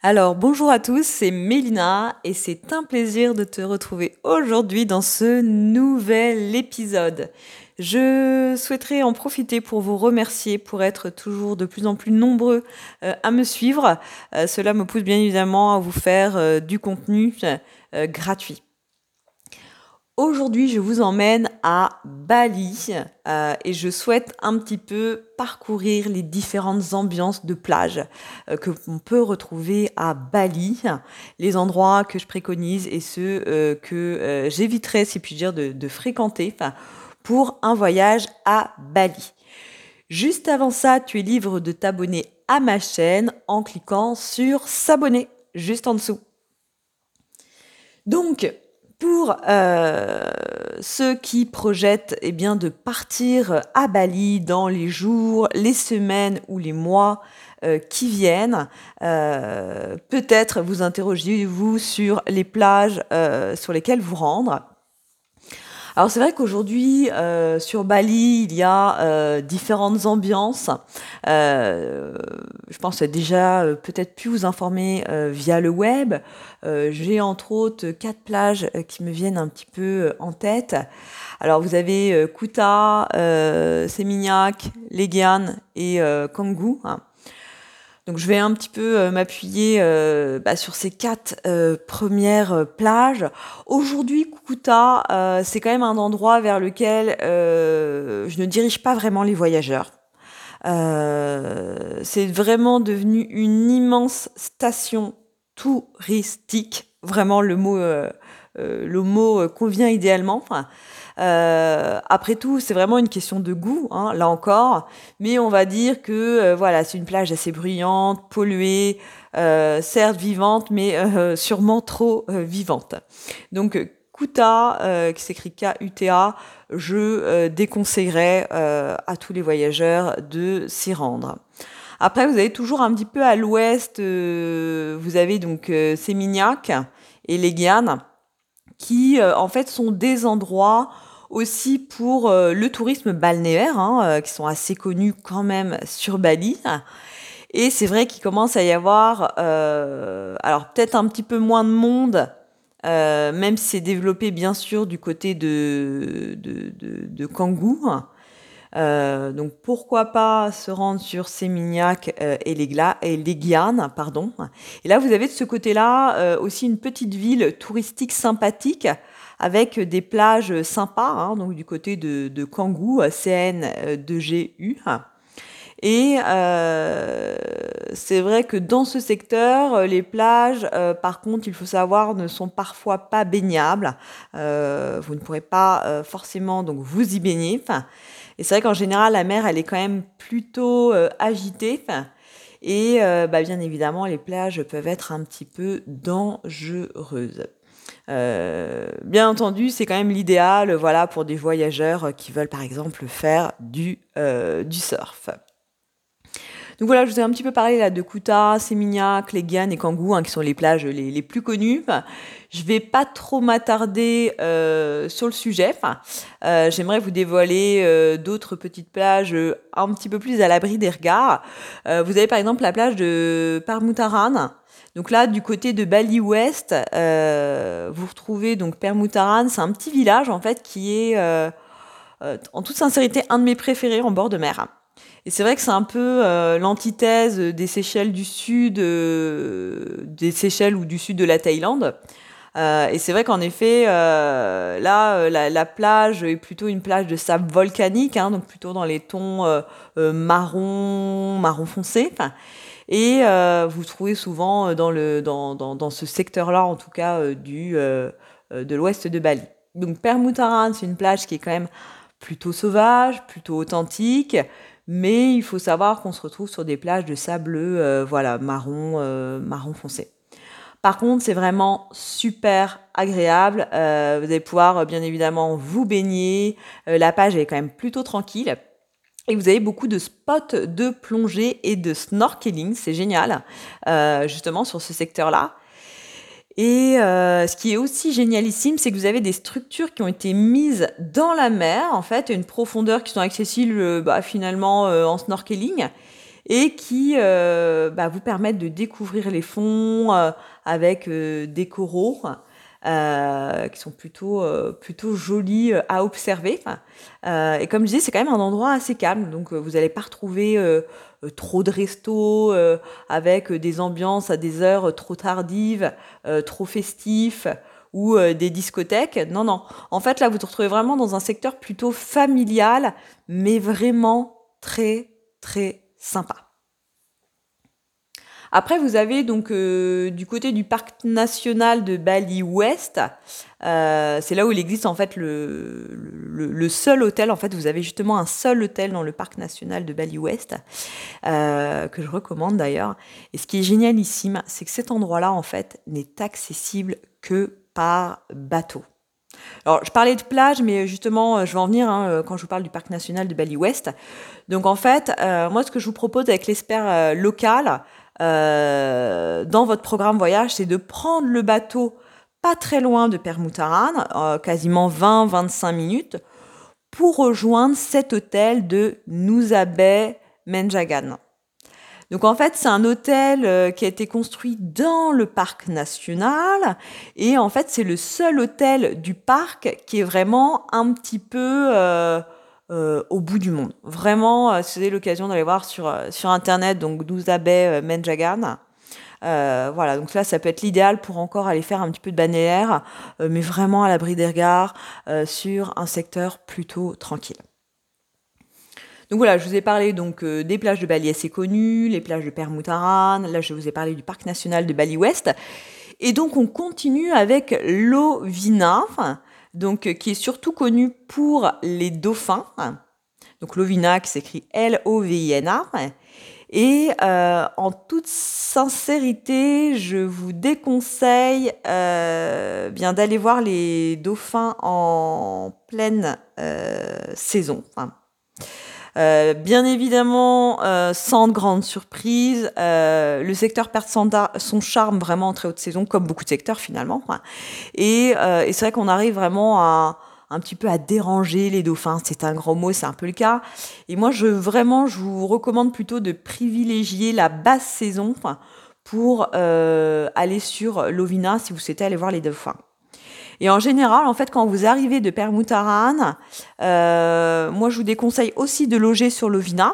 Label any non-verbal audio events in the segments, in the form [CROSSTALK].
Alors bonjour à tous, c'est Mélina et c'est un plaisir de te retrouver aujourd'hui dans ce nouvel épisode. Je souhaiterais en profiter pour vous remercier pour être toujours de plus en plus nombreux euh, à me suivre. Euh, cela me pousse bien évidemment à vous faire euh, du contenu gratuit. Aujourd'hui, je vous emmène à Bali euh, et je souhaite un petit peu parcourir les différentes ambiances de plage euh, que l'on peut retrouver à Bali, les endroits que je préconise et ceux euh, que j'éviterai, si puis dire, de, de fréquenter pour un voyage à Bali. Juste avant ça, tu es libre de t'abonner à ma chaîne en cliquant sur s'abonner juste en dessous. Donc, pour euh, ceux qui projettent eh bien, de partir à Bali dans les jours, les semaines ou les mois euh, qui viennent, euh, peut-être vous interrogez-vous sur les plages sur lesquelles vous rendre. Alors c'est vrai qu'aujourd'hui euh, sur Bali il y a euh, différentes ambiances. Euh, je pense déjà peut-être pu vous informer via le web. J'ai entre autres quatre plages qui me viennent un petit peu en tête. Alors vous avez Kuta, Sémignac, Legian et Kangoo. Hein. Donc je vais un petit peu euh, m'appuyer euh, bah, sur ces quatre euh, premières plages. Aujourd'hui, Kukuta, c'est quand même un endroit vers lequel je ne dirige pas vraiment les voyageurs. c'est vraiment devenu une immense station touristique. Vraiment, le mot, le mot convient idéalement. Euh, après tout, c'est vraiment une question de goût, hein, là encore. Mais on va dire que euh, voilà, c'est une plage assez bruyante, polluée, euh, certes vivante, mais euh, [LAUGHS] sûrement trop vivante. Donc Kuta, qui s'écrit K-U-T-A, je déconseillerais à tous les voyageurs de s'y rendre. Après, vous avez toujours un petit peu à l'ouest, vous avez donc Sémignac et les qui en fait sont des endroits aussi pour euh, le tourisme balnéaire, hein, euh, qui sont assez connus quand même sur Bali. Et c'est vrai qu'il commence à y avoir, euh, alors peut-être un petit peu moins de monde, même si c'est développé bien sûr du côté de, de, de, de Kangoo. donc pourquoi pas se rendre sur Sémignac et, les et les Guianes, pardon. Et là vous avez de ce côté-là aussi une petite ville touristique sympathique avec des plages sympas, hein, donc du côté de, de Kangoo, CN2GU. Et euh, c'est vrai que dans ce secteur, les plages, euh, par contre, il faut savoir, ne sont parfois pas baignables. Euh, vous ne pourrez pas euh, forcément donc vous y baigner. et c'est vrai qu'en général, la mer, elle est quand même plutôt euh, agitée. Et bah, bien évidemment, les plages peuvent être un petit peu dangereuses. Euh, bien entendu, c'est quand même l'idéal, voilà, pour des voyageurs qui veulent par exemple faire du, euh, du surf. Donc voilà, je vous ai un petit peu parlé là de Kuta, Sémignac, Legian et Kangoo, hein, qui sont les plages les, plus connues. Je vais pas trop m'attarder euh, sur le sujet. Euh, J'aimerais vous dévoiler euh, d'autres petites plages un petit peu plus à l'abri des regards. Vous avez par exemple la plage de Parmutaran, donc là, du côté de Bali Ouest, euh, vous retrouvez donc Permutaran. C'est un petit village en fait qui est, euh, euh, en toute sincérité, un de mes préférés en bord de mer. Et c'est vrai que c'est un peu l'antithèse des Seychelles du sud, des Seychelles ou du sud de la Thaïlande. et c'est vrai qu'en effet, là, la, plage est plutôt une plage de sable volcanique, hein, donc plutôt dans les tons marron, marron foncé. Et euh, vous trouvez souvent euh, dans, le, dans, dans, ce secteur-là, en tout cas, euh, du, de l'ouest de Bali. Donc Permutaran, c'est une plage qui est quand même plutôt sauvage, plutôt authentique, mais il faut savoir qu'on se retrouve sur des plages de sable euh, voilà, marron, marron foncé. Par contre, c'est vraiment super agréable. Euh, vous allez pouvoir bien évidemment vous baigner. la plage est quand même plutôt tranquille. Et vous avez beaucoup de spots de plongée et de snorkeling, c'est génial, euh, justement sur ce secteur-là. Et euh, ce qui est aussi génialissime, c'est que vous avez des structures qui ont été mises dans la mer, en fait, une profondeur qui sont accessibles bah, finalement euh, en snorkeling. et qui bah, vous permettent de découvrir les fonds avec des coraux. Qui sont plutôt plutôt jolis à observer. et comme je disais, c'est quand même un endroit assez calme, donc vous n'allez pas retrouver trop de restos avec des ambiances à des heures trop tardives, trop festifs ou euh, des discothèques. Non, non. En fait, là, vous vous retrouvez vraiment dans un secteur plutôt familial, mais vraiment très, très sympa. Après, vous avez donc euh, du côté du parc national de Bali Ouest, euh, c'est là où il existe en fait le, seul hôtel. En fait, vous avez justement un seul hôtel dans le parc national de Bali Ouest que je recommande d'ailleurs. Et ce qui est génialissime, c'est que cet endroit-là en fait n'est accessible que par bateau. Alors, je parlais de plage, mais justement, je vais en venir hein, quand je vous parle du parc national de Bali Ouest. Donc, en fait, euh, moi, ce que je vous propose avec l'expert euh, local euh, dans votre programme voyage, c'est de prendre le bateau pas très loin de Permutaran, quasiment 20-25 minutes, pour rejoindre cet hôtel de Nusabe Menjagan. Donc en fait, c'est un hôtel euh, qui a été construit dans le parc national et en fait, c'est le seul hôtel du parc qui est vraiment un petit peu euh, euh, au bout du monde. Vraiment, si vous avez l'occasion d'aller voir sur, sur internet, donc Bay Menjagan. voilà, donc là, ça peut être l'idéal pour encore aller faire un petit peu de balnéaire, mais vraiment à l'abri des regards, sur un secteur plutôt tranquille. Donc voilà, je vous ai parlé donc euh, des plages de Bali assez connues, les plages de Permutaran, là je vous ai parlé du parc national de Bali Ouest. Et donc on continue avec l'Ovina, donc euh, qui est surtout connu pour les dauphins. Donc l'Ovina qui s'écrit L-O-V-I-N-A. Et euh, en toute sincérité, je vous déconseille bien d'aller voir les dauphins en pleine saison. Euh, bien évidemment, euh, sans grande surprise, euh, le secteur perd son, charme vraiment en très haute saison, comme beaucoup de secteurs finalement. Et, c'est vrai qu'on arrive vraiment à un petit peu à déranger les dauphins. C'est un grand mot, c'est un peu le cas. Et moi, je vraiment, je vous recommande plutôt de privilégier la basse saison pour aller sur l'Ovina si vous souhaitez aller voir les dauphins. Et en général, en fait, quand vous arrivez de Permutaran, euh, moi, je vous déconseille aussi de loger sur l'Ovina.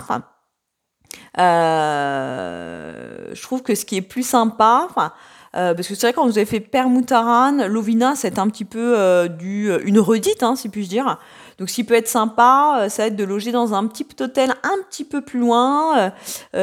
Euh, je trouve que ce qui est plus sympa, euh, parce que c'est vrai quand vous avez fait Permutaran, l'Ovina c'est un petit peu euh, du, une redite, hein, si puis-je dire. Donc ce qui peut être sympa, ça va être de loger dans un petit hôtel un petit peu plus loin,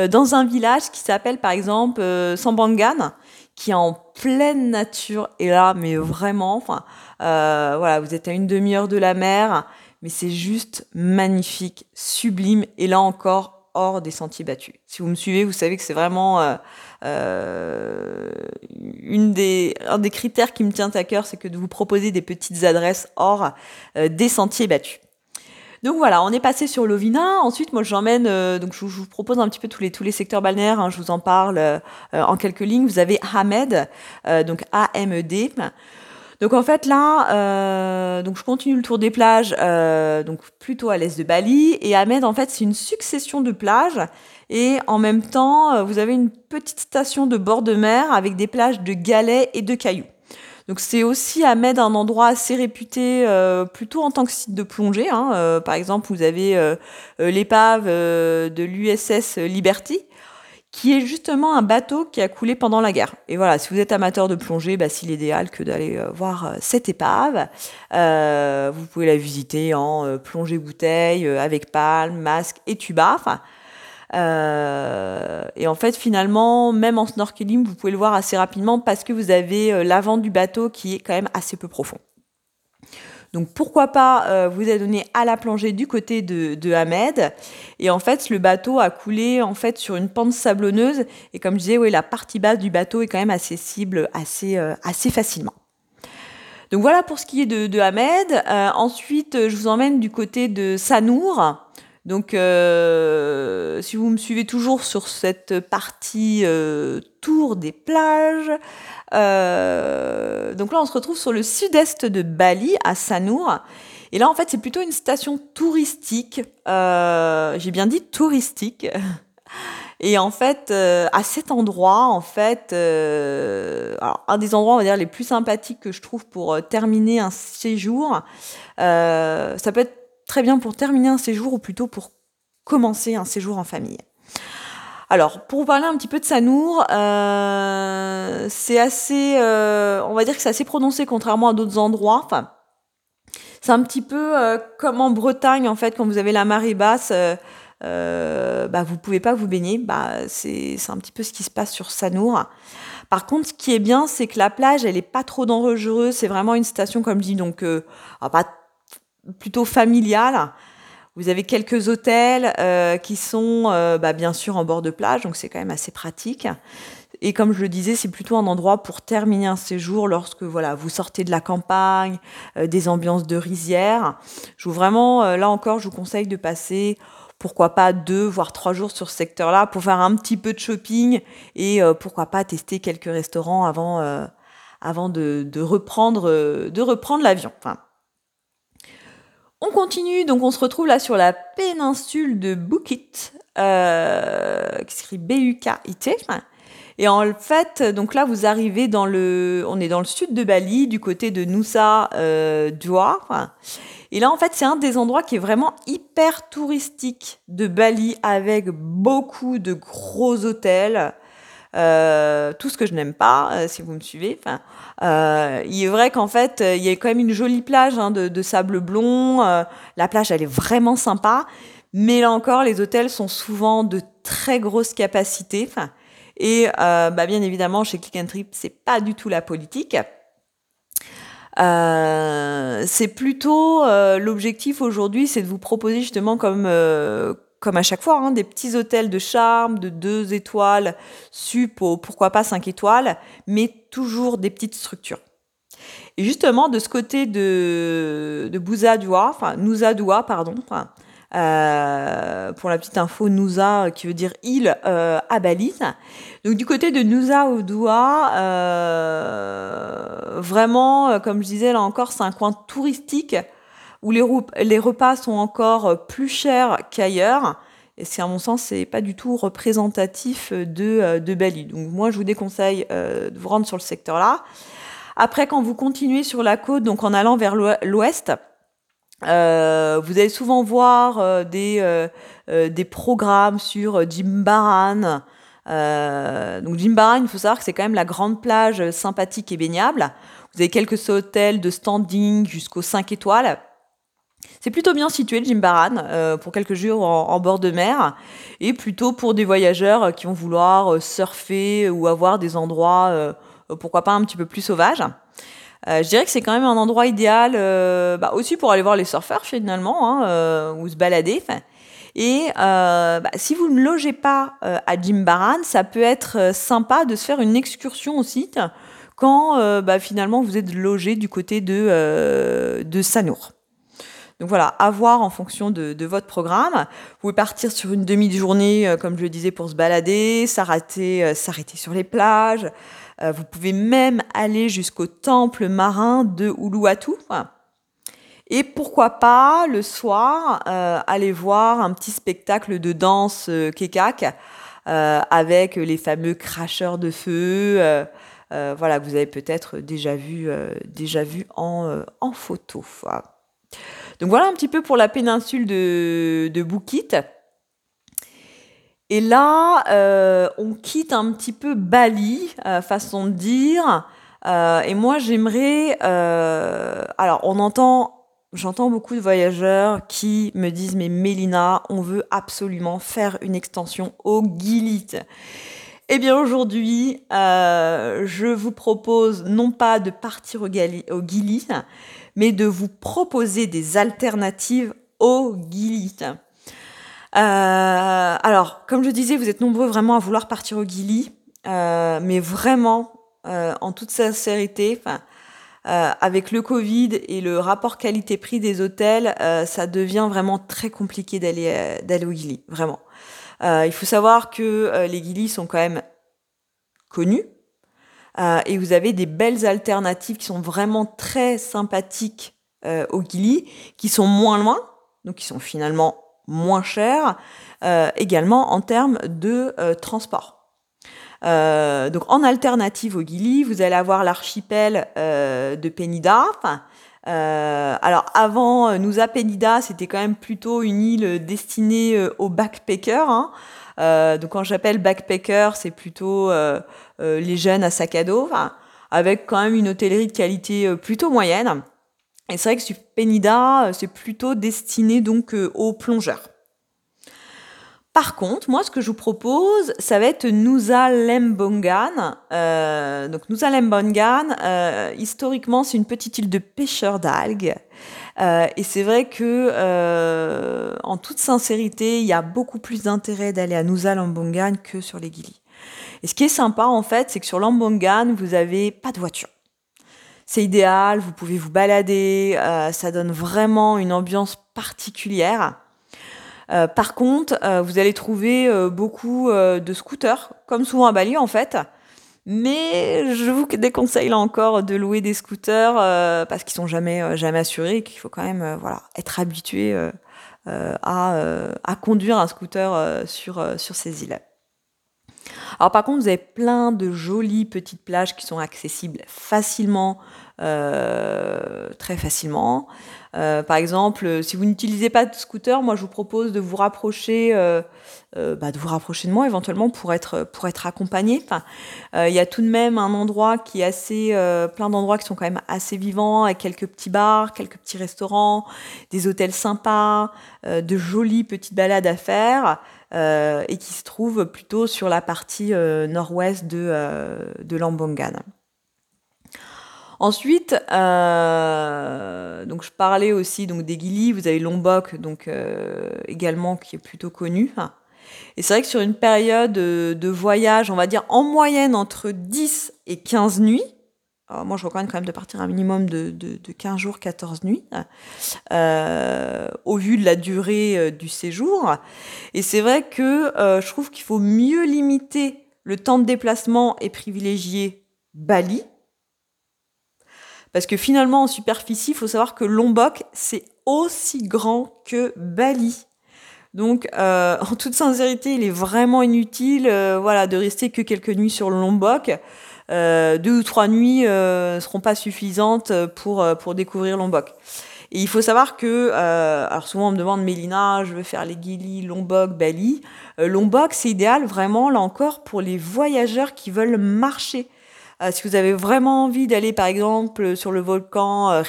dans un village qui s'appelle par exemple Sambangan, qui est en pleine nature. Et là, mais vraiment, enfin, euh, voilà, vous êtes à une demi-heure de la mer, mais c'est juste magnifique, sublime. Et là encore, hors des sentiers battus. Si vous me suivez, vous savez que c'est vraiment euh, euh, un des critères qui me tient à cœur, c'est que de vous proposer des petites adresses hors des sentiers battus. Donc voilà, on est passé sur l'Ovina. Ensuite, moi, j'emmène, euh, donc je, vous propose un petit peu tous les, tous les secteurs balnéaires. Hein, je vous en parle euh, en quelques lignes. Vous avez euh, donc A-M-E-D. Donc en fait là, donc je continue le tour des plages, donc plutôt à l'est de Bali. Et Hamed, en fait, c'est une succession de plages. Et en même temps, vous avez une petite station de bord de mer avec des plages de galets et de cailloux. Donc c'est aussi à Med un endroit assez réputé euh, plutôt en tant que site de plongée. Hein. Euh, par exemple, vous avez euh, l'épave de l'USS Liberty, qui est justement un bateau qui a coulé pendant la guerre. Et voilà, si vous êtes amateur de plongée, bah, c'est l'idéal que d'aller voir cette épave. vous pouvez la visiter en plongée bouteille avec palme, masque et tuba. Euh, et en fait, finalement, même en snorkeling, vous pouvez le voir assez rapidement parce que vous avez euh, l'avant du bateau qui est quand même assez peu profond. Donc pourquoi pas euh, vous adonner à la plongée du côté de, de Hamed. Et en fait, le bateau a coulé en fait sur une pente sablonneuse. Et comme je disais, oui, la partie basse du bateau est quand même accessible assez, assez facilement. Donc voilà pour ce qui est de, de Hamed. ensuite, je vous emmène du côté de Sanour. Donc, euh, si vous me suivez toujours sur cette partie euh, tour des plages, euh, donc là, on se retrouve sur le sud-est de Bali, à Sanur. Et là, en fait, c'est plutôt une station touristique. J'ai bien dit touristique. [LAUGHS] Et en fait, à cet endroit, en fait, un des endroits, on va dire, les plus sympathiques que je trouve pour terminer un séjour, ça peut être très bien pour terminer un séjour ou plutôt pour commencer un séjour en famille. Alors, pour vous parler un petit peu de Sanour, euh, c'est assez, euh, on va dire que c'est assez prononcé contrairement à d'autres endroits. C'est un petit peu euh, comme en Bretagne en fait, quand vous avez la marée basse, bah vous pouvez pas vous baigner. Bah c'est un petit peu ce qui se passe sur Sanour. Par contre, ce qui est bien, c'est que la plage, elle est pas trop dangereuse. C'est vraiment une station, comme je dis, donc pas plutôt familiale. Vous avez quelques hôtels euh, qui sont euh, bah, bien sûr en bord de plage, donc c'est quand même assez pratique. Et comme je le disais, c'est plutôt un endroit pour terminer un séjour lorsque voilà vous sortez de la campagne, euh, des ambiances de rizière. Je vous vraiment, là encore, je vous conseille de passer pourquoi pas deux voire trois jours sur ce secteur-là pour faire un petit peu de shopping et pourquoi pas tester quelques restaurants avant avant de, de reprendre de reprendre l'avion. Enfin, on continue, donc on se retrouve là sur la péninsule de Bukit, euh, qui s'écrit B-U-K-I-T. Et en fait, donc là, vous arrivez dans le, on est dans le sud de Bali, du côté de Nusa euh, Dua. Et là, en fait, c'est un des endroits qui est vraiment hyper touristique de Bali, avec beaucoup de gros hôtels, euh, tout ce que je n'aime pas, euh, si vous me suivez. Enfin, euh, il est vrai qu'en fait, euh, il y a quand même une jolie plage hein, de, de, sable blond. la plage, elle est vraiment sympa. Mais là encore, les hôtels sont souvent de très grosses capacités. Enfin, et bah, bien évidemment, chez Click and Trip, c'est pas du tout la politique. Euh, c'est plutôt euh, l'objectif aujourd'hui, c'est de vous proposer justement comme euh, comme à chaque fois, hein, des petits hôtels de charme, de deux étoiles, sup, pourquoi pas cinq étoiles, mais toujours des petites structures. Et justement, de ce côté de, de Bouzadoua, enfin pardon, euh, pour la petite info, Nouza, qui veut dire île euh, à Bali. Donc du côté de Nusa Odoua, euh, vraiment, comme je disais là encore, c'est un coin touristique où les, repas sont encore plus chers qu'ailleurs. Et c'est à mon sens, c'est pas du tout représentatif de, euh, de Bali. Donc moi, je vous déconseille euh, de vous rendre sur le secteur là. Après, quand vous continuez sur la côte, donc en allant vers l'ouest, euh, vous allez souvent voir euh, des, euh, des programmes sur Jimbaran. donc Jimbaran, il faut savoir que c'est quand même la grande plage sympathique et baignable. Vous avez quelques hôtels de standing jusqu'aux 5 étoiles. C'est plutôt bien situé le Jimbaran euh, pour quelques jours en, bord de mer et plutôt pour des voyageurs qui vont vouloir euh, surfer ou avoir des endroits, euh, pourquoi pas un petit peu plus sauvages. je dirais que c'est quand même un endroit idéal bah, aussi pour aller voir les surfeurs finalement hein, ou se balader. Et bah, si vous ne logez pas à Jimbaran, ça peut être sympa de se faire une excursion au site quand bah, finalement vous êtes logé du côté de, de Sanour. Donc voilà, à voir en fonction de, votre programme. Vous pouvez partir sur une demi-journée, euh, comme je le disais, pour se balader, s'arrêter, euh, sur les plages. Euh, vous pouvez même aller jusqu'au temple marin de Uluwatu. Et pourquoi pas, le soir, aller voir un petit spectacle de danse kekak avec les fameux cracheurs de feu. voilà, vous avez peut-être déjà vu, en photo. Donc voilà un petit peu pour la péninsule de, de. Et là, euh, on quitte un petit peu Bali, euh, façon de dire. Euh, et moi, j'aimerais. alors, on entend, j'entends beaucoup de voyageurs qui me disent Mais Mélina, on veut absolument faire une extension au Gilit. Eh bien, aujourd'hui, je vous propose non pas de partir au, Gili, mais de vous proposer des alternatives au Gili. Euh, alors, comme je disais, vous êtes nombreux vraiment à vouloir partir au Gili, euh, mais vraiment, euh, en toute sincérité, euh, avec le Covid et le rapport qualité-prix des hôtels, euh, ça devient vraiment très compliqué d'aller euh, d'aller au Gili, vraiment. il faut savoir que les Gili sont quand même connus, euh, et vous avez des belles alternatives qui sont vraiment très sympathiques euh, au Gili, qui sont moins loin, donc qui sont finalement moins cher, également en termes de transport. donc en alternative au Gili, vous allez avoir l'archipel de Penida. alors avant Nusa Penida, c'était quand même plutôt une île destinée aux backpackers. Hein. Euh, donc quand j'appelle backpacker, c'est plutôt euh, euh, les jeunes à sac à dos, avec quand même une hôtellerie de qualité plutôt moyenne. Et c'est vrai que sur Penida, c'est plutôt destiné donc aux plongeurs. Par contre, moi, ce que je vous propose, ça va être Nusa Lembongan. donc Nusa Lembongan, historiquement, c'est une petite île de pêcheurs d'algues. Euh, et c'est vrai que, euh, en toute sincérité, il y a beaucoup plus d'intérêt d'aller à Nusa Lambongan que sur les Gili. Et ce qui est sympa, en fait, c'est que sur Lambongan, vous n'avez pas de voiture. C'est idéal, vous pouvez vous balader, euh, ça donne vraiment une ambiance particulière. Par contre, vous allez trouver beaucoup de scooters, comme souvent à Bali en fait, mais je vous déconseille là encore de louer des scooters euh, parce qu'ils sont jamais euh, jamais assurés et qu'il faut quand même euh, voilà être habitué à, à, conduire un scooter sur sur ces îles. Alors par contre, vous avez plein de jolies petites plages qui sont accessibles facilement, très facilement. Euh, par exemple, si vous n'utilisez pas de scooter, moi je vous propose de vous rapprocher, euh, euh, bah, de vous rapprocher de moi éventuellement pour être pour être accompagné. Il y a tout de même un endroit qui est assez, plein d'endroits qui sont quand même assez vivants, avec quelques petits bars, quelques petits restaurants, des hôtels sympas, de jolies petites balades à faire. Et qui se trouvent plutôt sur la partie nord-ouest de, de Lambongan. Ensuite, euh, donc je parlais aussi donc des Gili, vous avez Lombok donc euh, également qui est plutôt connu. Et c'est vrai que sur une période de voyage, on va dire en moyenne entre 10 et 15 nuits, moi je recommande quand même de partir un minimum de, de, 15 jours, 14 nuits, euh, au vu de la durée du séjour. Et c'est vrai que je trouve qu'il faut mieux limiter le temps de déplacement et privilégier Bali, parce que finalement, en superficie, il faut savoir que Lombok, c'est aussi grand que Bali. Donc, euh, [LAUGHS] en toute sincérité, il est vraiment inutile euh, voilà, de rester que quelques nuits sur Lombok. Euh, deux ou trois nuits ne seront pas suffisantes pour, pour découvrir Lombok. Et il faut savoir que, alors souvent on me demande, Mélina, je veux faire les Gili, Lombok, Bali. Lombok, c'est idéal vraiment, là encore, pour les voyageurs qui veulent marcher. Euh, si vous avez vraiment envie d'aller, par exemple, sur le volcan euh,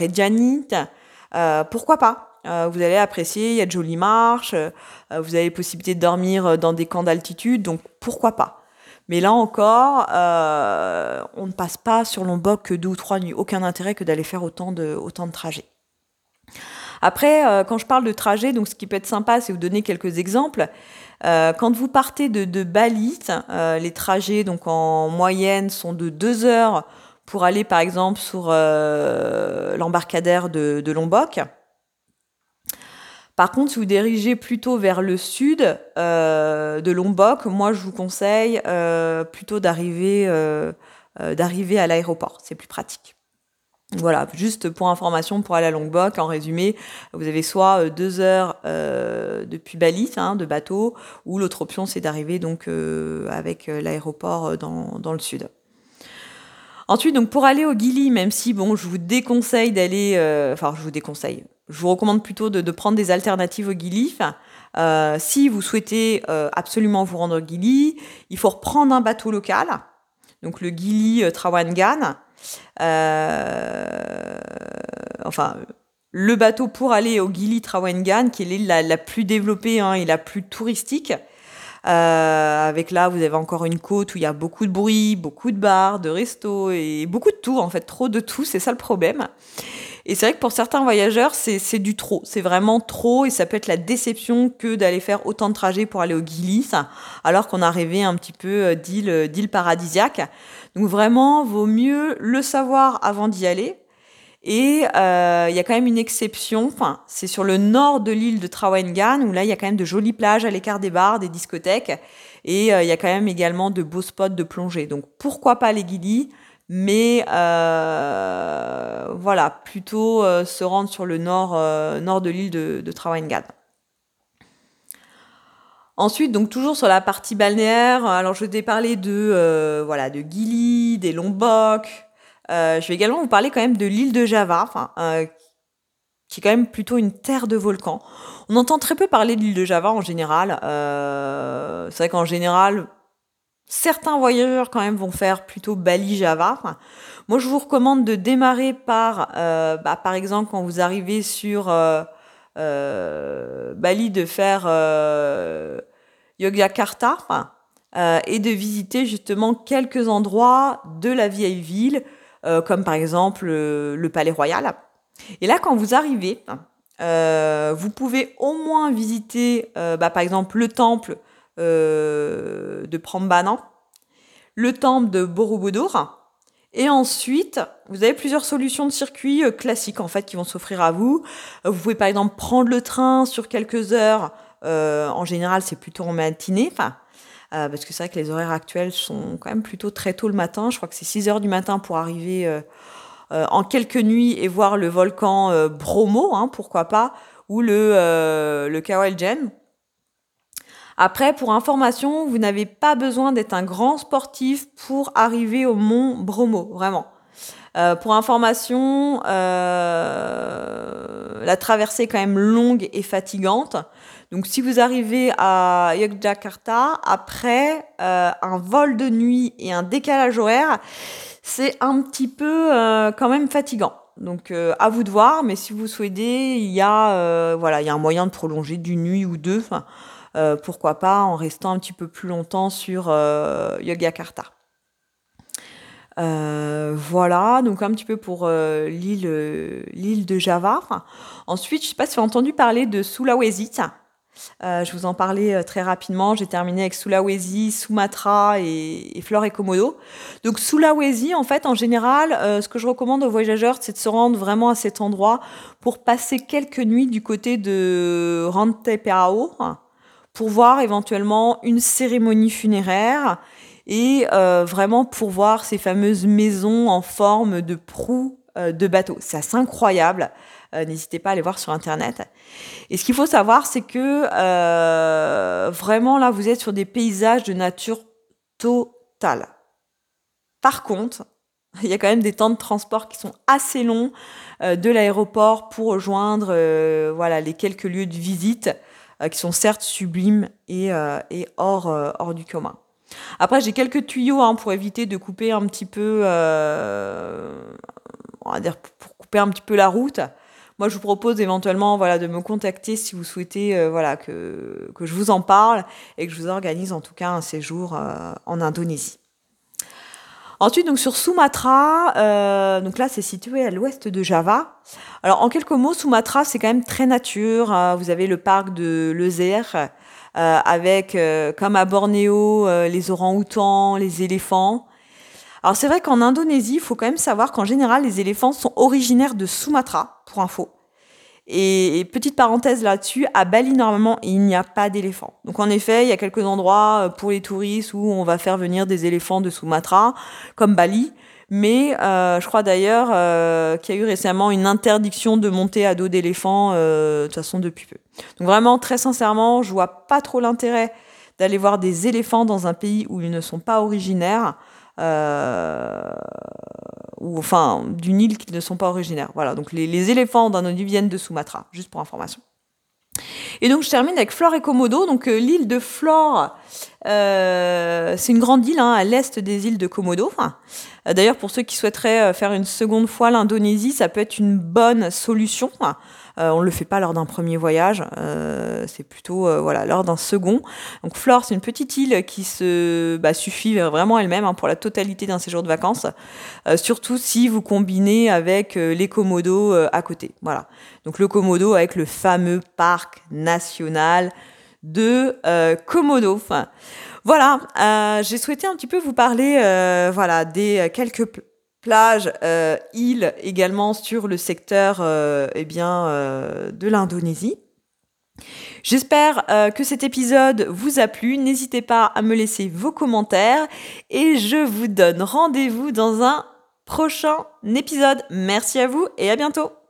euh, pourquoi pas? Vous allez apprécier, il y a de jolies marches, vous avez possibilité de dormir dans des camps d'altitude, donc pourquoi pas? Mais là encore, on ne passe pas sur Lombok que deux ou trois nuits. Aucun intérêt que d'aller faire autant de, autant de trajets. Après, quand je parle de trajet, donc ce qui peut être sympa, c'est vous donner quelques exemples. Euh, quand vous partez de, de Bali, euh, les trajets donc en moyenne sont de deux heures pour aller par exemple sur euh, l'embarcadère de, Lombok. Par contre, si vous dirigez plutôt vers le sud de Lombok, moi je vous conseille plutôt d'arriver d'arriver à l'aéroport. C'est plus pratique. Voilà, juste pour information, pour aller à Lombok, en résumé, vous avez soit euh, deux heures euh, depuis Bali, hein, de bateau, ou l'autre option, c'est d'arriver donc euh, avec l'aéroport dans, dans, le sud. Ensuite, donc pour aller au Gili, même si bon, je vous déconseille d'aller, enfin, je vous déconseille, je vous recommande plutôt de, prendre des alternatives au Gili. si vous souhaitez absolument vous rendre au Gili, il faut reprendre un bateau local, donc le Gili Trawangan. Euh, enfin, le bateau pour aller au Gili Trawangan, qui est l'île la, plus développée hein, et la plus touristique. Euh, avec là, vous avez encore une côte où il y a beaucoup de bruit, beaucoup de bars, de restos et beaucoup de tout, en fait, trop de tout, c'est ça le problème. Et c'est vrai que pour certains voyageurs, c'est du trop, c'est vraiment trop et ça peut être la déception que d'aller faire autant de trajets pour aller au Gili, alors qu'on a rêvé un petit peu euh, d'île paradisiaque. Donc vraiment, vaut mieux le savoir avant d'y aller. Et euh, il y a quand même une exception, c'est sur le nord de l'île de Trawangan, où là, il y a quand même de jolies plages à l'écart des bars, des discothèques, et euh, il y a quand même également de beaux spots de plongée. Donc pourquoi pas les Gili mais euh, voilà, plutôt se rendre sur le nord, nord de l'île de, de. Ensuite, donc toujours sur la partie balnéaire, alors je t'ai parlé de voilà de Gili, des Lombok. je vais également vous parler quand même de l'île de Java, qui est quand même plutôt une terre de volcans. On entend très peu parler de l'île de Java en général. c'est vrai qu'en général, certains voyageurs quand même vont faire plutôt Bali Java. moi, je vous recommande de démarrer par, euh, bah, par exemple, quand vous arrivez sur euh, euh, Bali, de faire Yogyakarta et de visiter justement quelques endroits de la vieille ville, comme par exemple le Palais Royal. Et là, quand vous arrivez, vous pouvez au moins visiter, bah, par exemple, le temple euh, de Prambanan, le temple de Borobudur. Et ensuite, vous avez plusieurs solutions de circuit euh, classiques en fait qui vont s'offrir à vous. Euh, vous pouvez par exemple prendre le train sur quelques heures. en général, c'est plutôt en matinée. Enfin, parce que c'est vrai que les horaires actuels sont quand même plutôt très tôt le matin. Je crois que c'est 6 heures du matin pour arriver en quelques nuits et voir le volcan Bromo, hein, pourquoi pas, ou le, le Kawaljen. Après, pour information, vous n'avez pas besoin d'être un grand sportif pour arriver au mont Bromo, vraiment. Euh, pour information, euh, la traversée est quand même longue et fatigante. Donc si vous arrivez à Yogyakarta, après euh, un vol de nuit et un décalage horaire, c'est un petit peu quand même fatigant. Donc à vous de voir, mais si vous souhaitez, il y a voilà, il y a un moyen de prolonger d'une nuit ou deux. Euh, pourquoi pas en restant un petit peu plus longtemps sur euh, Yogyakarta. Euh, voilà, donc un petit peu pour l'île, l'île de Java. Ensuite, je ne sais pas si vous avez entendu parler de Sulawesi. je vous en parlais très rapidement. J'ai terminé avec Sulawesi, Sumatra et, et Flore et Komodo. Donc Sulawesi, en fait, en général, ce que je recommande aux voyageurs, c'est de se rendre vraiment à cet endroit pour passer quelques nuits du côté de Ranteperao pour voir éventuellement une cérémonie funéraire et euh, vraiment pour voir ces fameuses maisons en forme de proue euh, de bateau. C'est assez incroyable. Euh, n'hésitez pas à aller voir sur internet. Et ce qu'il faut savoir, c'est que vraiment là, vous êtes sur des paysages de nature totale. Par contre, il y a quand même des temps de transport qui sont assez longs de l'aéroport pour rejoindre voilà les quelques lieux de visite qui sont certes sublimes et, euh, et hors, euh, hors du commun. Après, j'ai quelques tuyaux hein, pour éviter de couper un petit peu, on va dire pour couper un petit peu la route. Moi, je vous propose éventuellement voilà, de me contacter si vous souhaitez voilà, que, que je vous en parle et que je vous organise en tout cas un séjour en Indonésie. Ensuite, donc sur Sumatra, euh, donc là c'est situé à l'ouest de Java. Alors en quelques mots, Sumatra c'est quand même très nature. Hein. Vous avez le parc de Lezer euh, avec, euh, comme à Bornéo, les orang-outans, les éléphants. Alors c'est vrai qu'en Indonésie, il faut quand même savoir qu'en général les éléphants sont originaires de Sumatra, pour info. Et, petite parenthèse là-dessus, à Bali, normalement, il n'y a pas d'éléphants. Donc en effet, il y a quelques endroits euh, pour les touristes où on va faire venir des éléphants de Sumatra, comme Bali. Mais euh, je crois d'ailleurs euh, qu'il y a eu récemment une interdiction de monter à dos d'éléphants, de toute façon depuis peu. Donc vraiment, très sincèrement, je vois pas trop l'intérêt d'aller voir des éléphants dans un pays où ils ne sont pas originaires ou enfin d'une île qui ne sont pas originaires. Voilà, donc les, éléphants d'Indonésie viennent de Sumatra, juste pour information. Et donc je termine avec Flore et Komodo. Donc euh, l'île de Flore, euh, c'est une grande île hein, à l'est des îles de Komodo. Euh, d'ailleurs, pour ceux qui souhaiteraient faire une seconde fois l'Indonésie, ça peut être une bonne solution. Euh, on ne le fait pas lors d'un premier voyage, euh, c'est plutôt euh, voilà lors d'un second. Donc Flore, c'est une petite île qui se bah, suffit vraiment elle-même hein, pour la totalité d'un séjour de vacances, surtout si vous combinez avec les Komodo à côté. Voilà. Donc le Komodo avec le fameux parc national de Komodo. Voilà, j'ai souhaité un petit peu vous parler voilà, des quelques plage, euh, île également sur le secteur euh, eh bien, euh, de l'Indonésie. J'espère euh, que cet épisode vous a plu. N'hésitez pas à me laisser vos commentaires et je vous donne rendez-vous dans un prochain épisode. Merci à vous et à bientôt.